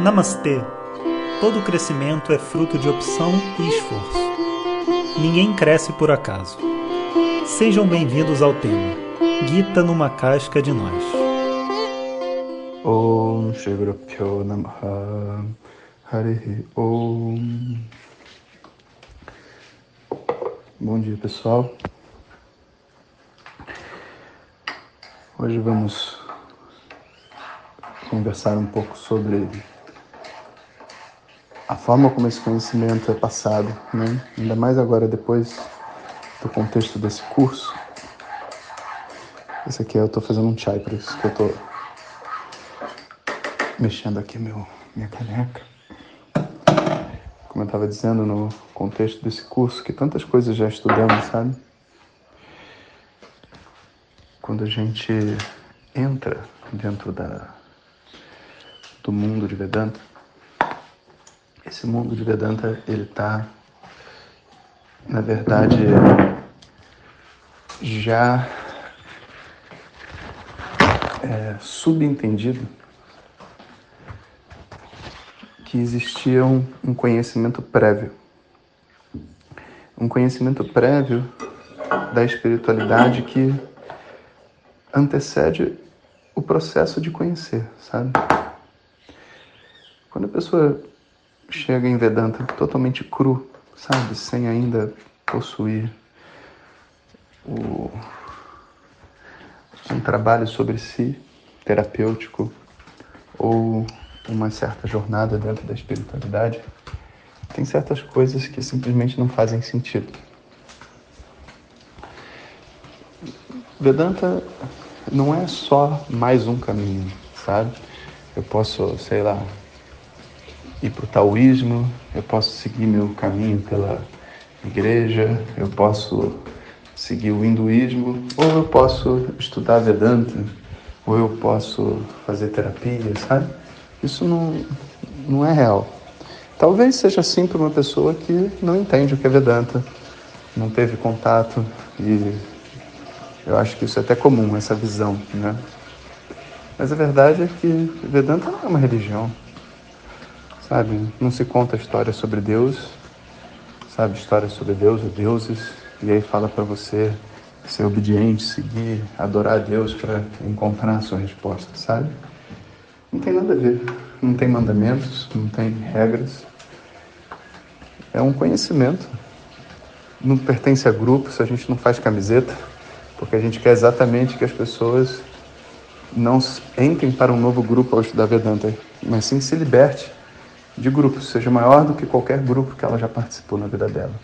Namastê! Todo crescimento é fruto de opção e esforço. Ninguém cresce por acaso. Sejam bem-vindos ao tema Gita numa casca de nós. Om Bom dia pessoal Hoje vamos conversar um pouco sobre a forma como esse conhecimento é passado, né? ainda mais agora depois do contexto desse curso. Esse aqui eu estou fazendo um chai, por isso que eu estou mexendo aqui meu, minha caneca. Como eu estava dizendo no contexto desse curso, que tantas coisas já estudamos, sabe? Quando a gente entra dentro da, do mundo de Vedanta, esse mundo de Vedanta, ele está, na verdade, já é, subentendido que existia um, um conhecimento prévio. Um conhecimento prévio da espiritualidade que antecede o processo de conhecer, sabe? Quando a pessoa chega em Vedanta totalmente cru, sabe, sem ainda possuir o, um trabalho sobre si terapêutico ou uma certa jornada dentro da espiritualidade, tem certas coisas que simplesmente não fazem sentido. Vedanta não é só mais um caminho, sabe? Eu posso, sei lá, ir para o taoísmo, eu posso seguir meu caminho pela igreja, eu posso seguir o hinduísmo, ou eu posso estudar Vedanta, ou eu posso fazer terapia, sabe? Isso não, não é real. Talvez seja assim para uma pessoa que não entende o que é Vedanta, não teve contato e eu acho que isso é até comum, essa visão, né? Mas a verdade é que Vedanta não é uma religião, sabe? Não se conta história sobre Deus, sabe? História sobre Deus ou deuses, e aí fala para você ser obediente, seguir, adorar a Deus para encontrar a sua resposta, sabe? Não tem nada a ver. Não tem mandamentos, não tem regras. É um conhecimento. Não pertence a grupos, a gente não faz camiseta, porque a gente quer exatamente que as pessoas não entrem para um novo grupo ao estudar Vedanta, mas sim se liberte de grupos, seja maior do que qualquer grupo que ela já participou na vida dela.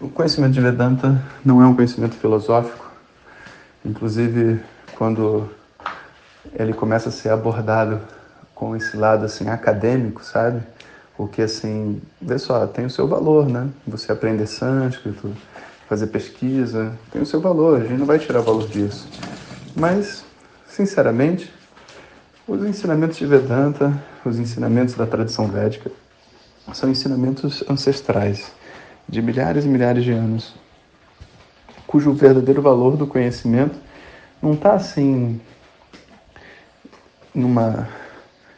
O conhecimento de Vedanta não é um conhecimento filosófico, inclusive quando ele começa a ser abordado com esse lado assim acadêmico, sabe? Porque assim, vê só, tem o seu valor, né? Você aprender sânscrito, fazer pesquisa, tem o seu valor, a gente não vai tirar valor disso. Mas, sinceramente, os ensinamentos de Vedanta, os ensinamentos da tradição védica, são ensinamentos ancestrais, de milhares e milhares de anos, cujo verdadeiro valor do conhecimento não está assim numa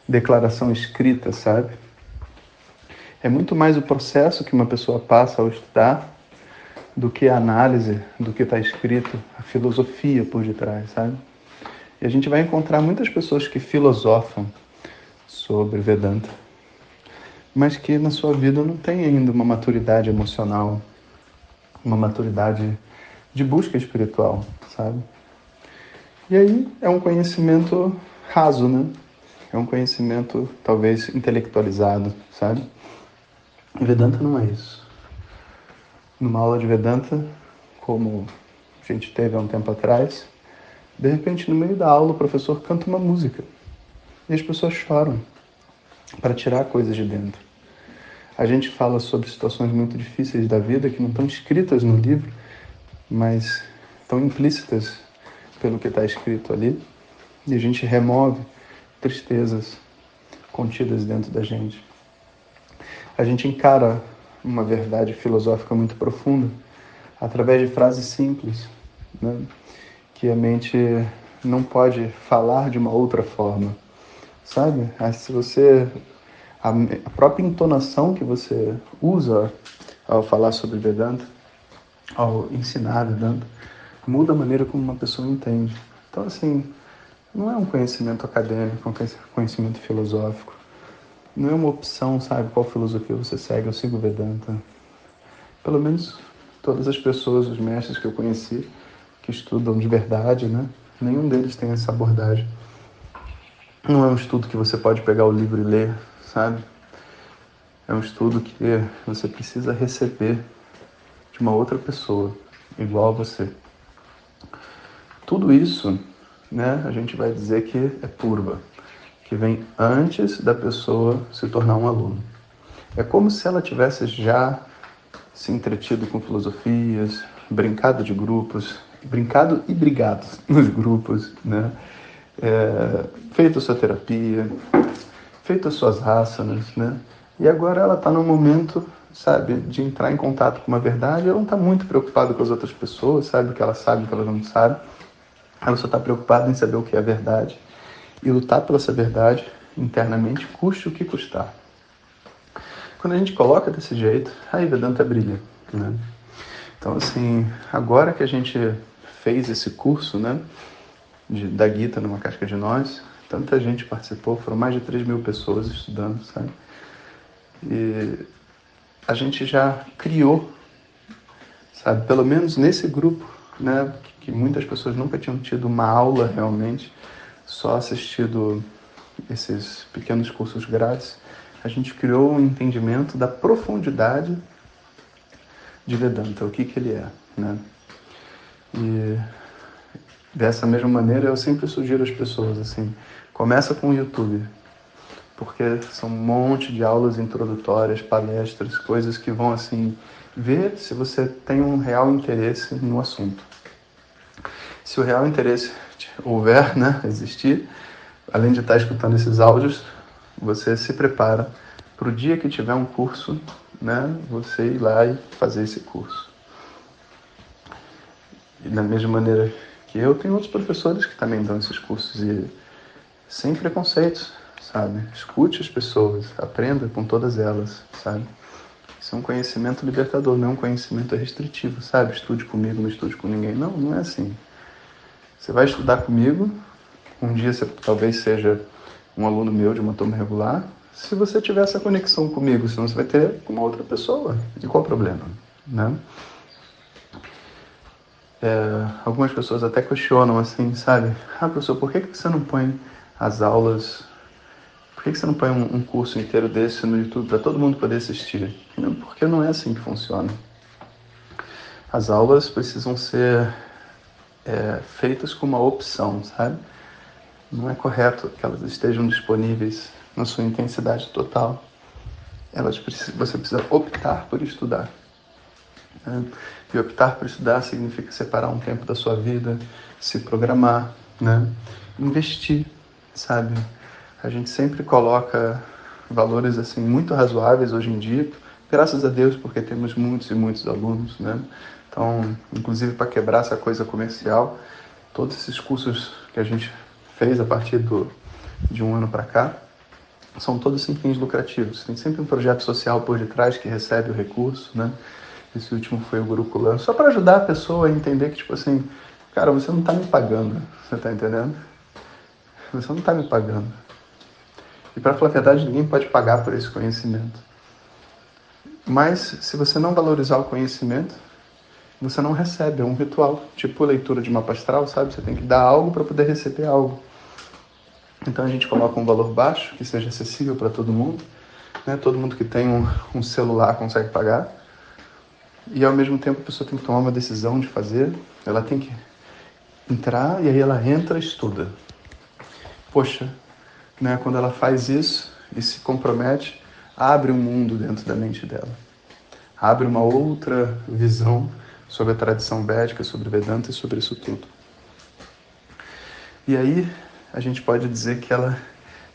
declaração escrita, sabe? É muito mais o processo que uma pessoa passa ao estudar do que a análise do que está escrito, a filosofia por detrás, sabe? A gente vai encontrar muitas pessoas que filosofam sobre Vedanta, mas que na sua vida não tem ainda uma maturidade emocional, uma maturidade de busca espiritual, sabe? E aí é um conhecimento raso, né? É um conhecimento talvez intelectualizado, sabe? Vedanta não é isso. Numa aula de Vedanta, como a gente teve há um tempo atrás, de repente, no meio da aula, o professor canta uma música e as pessoas choram para tirar coisas de dentro. A gente fala sobre situações muito difíceis da vida que não estão escritas no livro, mas estão implícitas pelo que está escrito ali, e a gente remove tristezas contidas dentro da gente. A gente encara uma verdade filosófica muito profunda através de frases simples. Né? Que a mente não pode falar de uma outra forma, sabe? Se você a, própria entonação que você usa ao falar sobre Vedanta, ao ensinar Vedanta, muda a maneira como uma pessoa entende. Então, assim, não é um conhecimento acadêmico, é um conhecimento filosófico. Não é uma opção, sabe, qual filosofia você segue. Eu sigo Vedanta. Pelo menos todas as pessoas, os mestres que eu conheci, que estudam de verdade, né? Nenhum deles tem essa abordagem. Não é um estudo que você pode pegar o livro e ler, sabe? É um estudo que você precisa receber de uma outra pessoa, igual a você. Tudo isso, né, a gente vai dizer que é turva, que vem antes da pessoa se tornar um aluno. É como se ela tivesse já se entretido com filosofias, brincado de grupos, brincado e brigado nos grupos, né? É, feito a sua terapia, feito as suas raças, né? E agora ela está no momento, sabe, de entrar em contato com uma verdade. Ela não está muito preocupada com as outras pessoas, sabe, o que ela sabe, o que ela não sabe. Ela só está preocupada em saber o que é a verdade e lutar pela essa verdade internamente, custe o que custar. Quando a gente coloca desse jeito, aí Vedanta brilha, né? Então, assim, agora que a gente fez esse curso, né, de, da Gita numa casca de nós, tanta gente participou, foram mais de 3 mil pessoas estudando, sabe? E a gente já criou, sabe, pelo menos nesse grupo, né, que muitas pessoas nunca tinham tido uma aula realmente, só assistido esses pequenos cursos grátis, a gente criou um entendimento da profundidade de Vedanta, o que, que ele é, né? E dessa mesma maneira eu sempre sugiro às pessoas assim, começa com o YouTube, porque são um monte de aulas introdutórias, palestras, coisas que vão assim ver se você tem um real interesse no assunto. Se o real interesse houver, né, existir, além de estar escutando esses áudios, você se prepara para o dia que tiver um curso, né, você ir lá e fazer esse curso. E da mesma maneira que eu, tem outros professores que também dão esses cursos e sem preconceitos sabe? Escute as pessoas, aprenda com todas elas, sabe? Isso é um conhecimento libertador, não é um conhecimento restritivo, sabe? Estude comigo, não estude com ninguém. Não, não é assim. Você vai estudar comigo, um dia você talvez seja um aluno meu de uma turma regular, se você tiver essa conexão comigo, senão você vai ter com uma outra pessoa. E qual o problema, né? É, algumas pessoas até questionam assim, sabe? Ah, professor, por que você não põe as aulas por que você não põe um, um curso inteiro desse no YouTube para todo mundo poder assistir? Porque não é assim que funciona. As aulas precisam ser é, feitas com uma opção, sabe? Não é correto que elas estejam disponíveis na sua intensidade total. Elas você precisa optar por estudar. Né? E optar por estudar significa separar um tempo da sua vida, se programar, né? investir, sabe? A gente sempre coloca valores assim muito razoáveis hoje em dia, graças a Deus, porque temos muitos e muitos alunos, né? Então, inclusive para quebrar essa coisa comercial, todos esses cursos que a gente fez a partir do, de um ano para cá, são todos sem fins lucrativos. Tem sempre um projeto social por detrás que recebe o recurso, né? Esse último foi o Gurukulan, só para ajudar a pessoa a entender que, tipo assim, cara, você não está me pagando, você está entendendo? Você não está me pagando. E para falar a verdade, ninguém pode pagar por esse conhecimento. Mas se você não valorizar o conhecimento, você não recebe, é um ritual, tipo leitura de mapa astral, sabe? Você tem que dar algo para poder receber algo. Então a gente coloca um valor baixo, que seja acessível para todo mundo. Né? Todo mundo que tem um, um celular consegue pagar. E ao mesmo tempo a pessoa tem que tomar uma decisão de fazer, ela tem que entrar e aí ela entra e estuda. Poxa, né, quando ela faz isso e se compromete, abre um mundo dentro da mente dela. Abre uma outra visão sobre a tradição védica, sobre Vedanta e sobre isso tudo. E aí a gente pode dizer que ela,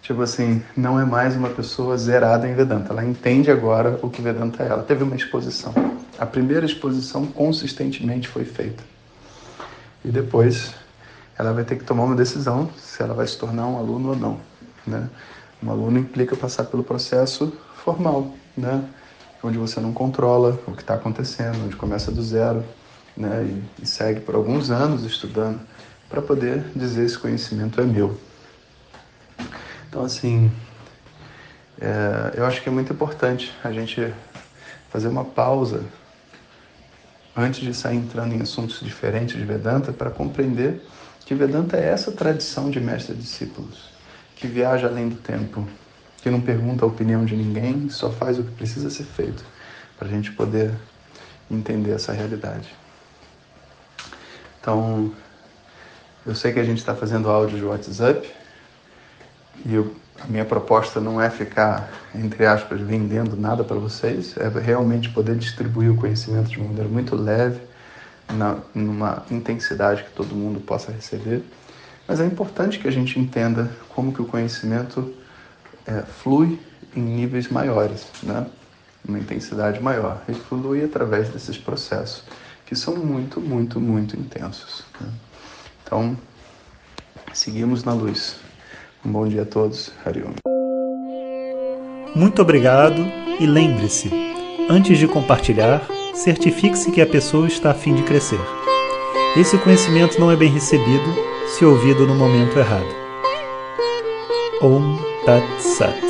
tipo assim, não é mais uma pessoa zerada em Vedanta. Ela entende agora o que Vedanta é. Ela teve uma exposição. A primeira exposição consistentemente foi feita. E depois ela vai ter que tomar uma decisão se ela vai se tornar um aluno ou não. Né? Um aluno implica passar pelo processo formal, né? onde você não controla o que está acontecendo, onde começa do zero né? e, e segue por alguns anos estudando para poder dizer esse conhecimento é meu. Então, assim, é, eu acho que é muito importante a gente fazer uma pausa antes de sair entrando em assuntos diferentes de Vedanta para compreender que Vedanta é essa tradição de mestres discípulos que viaja além do tempo, que não pergunta a opinião de ninguém, só faz o que precisa ser feito para a gente poder entender essa realidade. Então, eu sei que a gente está fazendo áudio de WhatsApp e eu, a minha proposta não é ficar, entre aspas, vendendo nada para vocês, é realmente poder distribuir o conhecimento de uma maneira muito leve, na, numa intensidade que todo mundo possa receber. Mas é importante que a gente entenda como que o conhecimento é, flui em níveis maiores, né? uma intensidade maior, e flui através desses processos que são muito, muito, muito intensos. Né? Então, seguimos na luz. Um bom dia a todos. Hariom. Muito obrigado e lembre-se, antes de compartilhar, certifique-se que a pessoa está a fim de crescer. Esse conhecimento não é bem recebido se ouvido no momento errado. Om Tat Sat.